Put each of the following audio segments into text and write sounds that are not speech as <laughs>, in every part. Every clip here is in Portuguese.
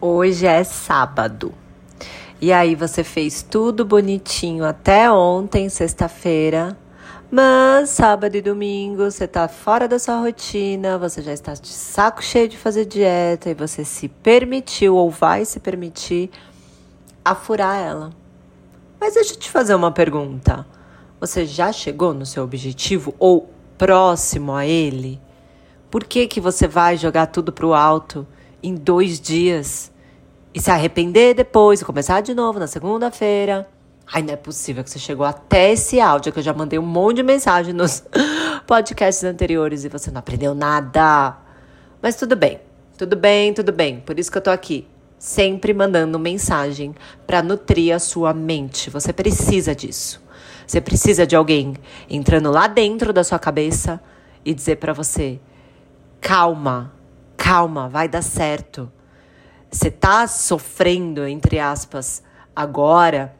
Hoje é sábado. E aí você fez tudo bonitinho até ontem, sexta-feira. Mas sábado e domingo você tá fora da sua rotina, você já está de saco cheio de fazer dieta e você se permitiu ou vai se permitir a furar ela. Mas deixa eu te fazer uma pergunta. Você já chegou no seu objetivo ou próximo a ele? Por que que você vai jogar tudo pro alto? Em dois dias e se arrepender depois e começar de novo na segunda-feira. Ai, não é possível que você chegou até esse áudio que eu já mandei um monte de mensagem nos <laughs> podcasts anteriores e você não aprendeu nada. Mas tudo bem, tudo bem, tudo bem. Por isso que eu tô aqui, sempre mandando mensagem para nutrir a sua mente. Você precisa disso. Você precisa de alguém entrando lá dentro da sua cabeça e dizer para você: calma, calma, vai dar certo. Você tá sofrendo, entre aspas, agora,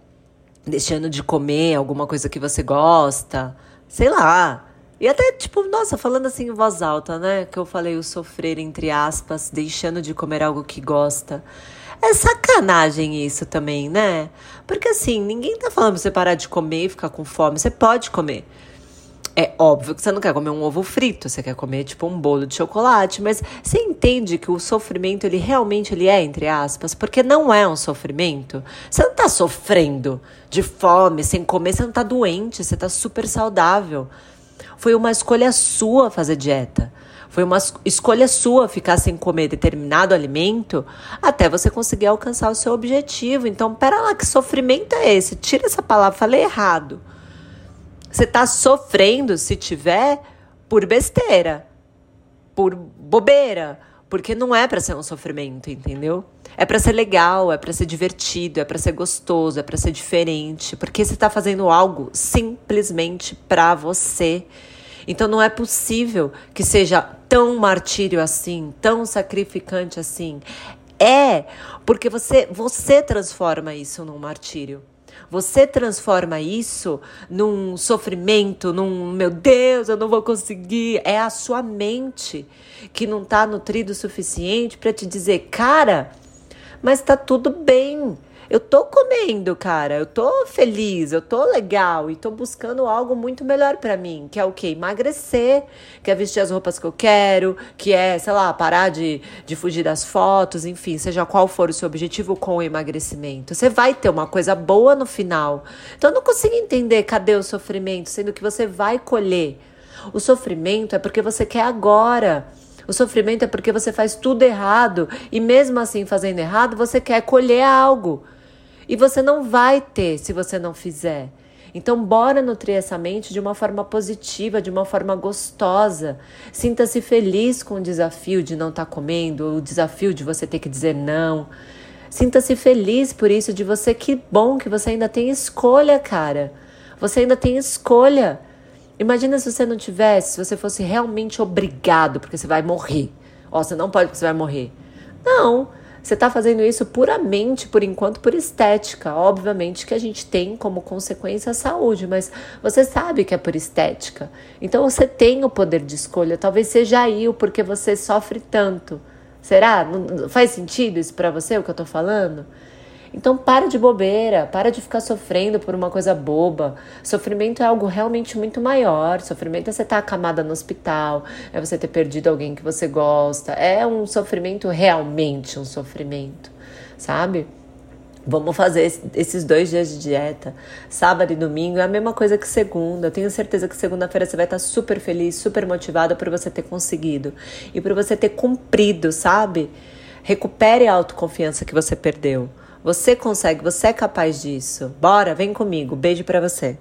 deixando de comer alguma coisa que você gosta, sei lá. E até, tipo, nossa, falando assim em voz alta, né? Que eu falei o sofrer, entre aspas, deixando de comer algo que gosta. É sacanagem isso também, né? Porque assim, ninguém tá falando pra você parar de comer e ficar com fome. Você pode comer. É óbvio que você não quer comer um ovo frito, você quer comer tipo um bolo de chocolate, mas você entende que o sofrimento ele realmente ele é entre aspas, porque não é um sofrimento. Você não tá sofrendo de fome, sem comer, você não tá doente, você tá super saudável. Foi uma escolha sua fazer dieta. Foi uma escolha sua ficar sem comer determinado alimento até você conseguir alcançar o seu objetivo. Então, pera lá, que sofrimento é esse? Tira essa palavra, falei errado. Você está sofrendo se tiver por besteira, por bobeira, porque não é para ser um sofrimento, entendeu? É para ser legal, é para ser divertido, é para ser gostoso, é para ser diferente, porque você está fazendo algo simplesmente para você. Então não é possível que seja tão martírio assim, tão sacrificante assim. É, porque você você transforma isso num martírio. Você transforma isso num sofrimento, num meu Deus, eu não vou conseguir. É a sua mente que não está nutrida o suficiente para te dizer, cara, mas tá tudo bem. Eu tô comendo, cara. Eu tô feliz, eu tô legal e tô buscando algo muito melhor para mim, que é o quê? Emagrecer, que é vestir as roupas que eu quero, que é, sei lá, parar de, de fugir das fotos, enfim, seja qual for o seu objetivo com o emagrecimento. Você vai ter uma coisa boa no final. Então eu não consigo entender cadê o sofrimento, sendo que você vai colher. O sofrimento é porque você quer agora. O sofrimento é porque você faz tudo errado e mesmo assim fazendo errado, você quer colher algo. E você não vai ter se você não fizer. Então, bora nutrir essa mente de uma forma positiva, de uma forma gostosa. Sinta-se feliz com o desafio de não estar tá comendo, o desafio de você ter que dizer não. Sinta-se feliz por isso, de você. Que bom que você ainda tem escolha, cara. Você ainda tem escolha. Imagina se você não tivesse, se você fosse realmente obrigado, porque você vai morrer. Ó, você não pode porque você vai morrer. Não. Você está fazendo isso puramente, por enquanto, por estética. Obviamente que a gente tem como consequência a saúde, mas você sabe que é por estética. Então você tem o poder de escolha. Talvez seja aí o porquê você sofre tanto. Será? Não faz sentido isso para você, o que eu estou falando? Então para de bobeira, para de ficar sofrendo por uma coisa boba. Sofrimento é algo realmente muito maior. Sofrimento é você estar acamada no hospital, é você ter perdido alguém que você gosta. É um sofrimento realmente um sofrimento, sabe? Vamos fazer esses dois dias de dieta, sábado e domingo, é a mesma coisa que segunda. Eu tenho certeza que segunda-feira você vai estar super feliz, super motivada por você ter conseguido e por você ter cumprido, sabe? Recupere a autoconfiança que você perdeu. Você consegue, você é capaz disso. Bora, vem comigo. Beijo para você.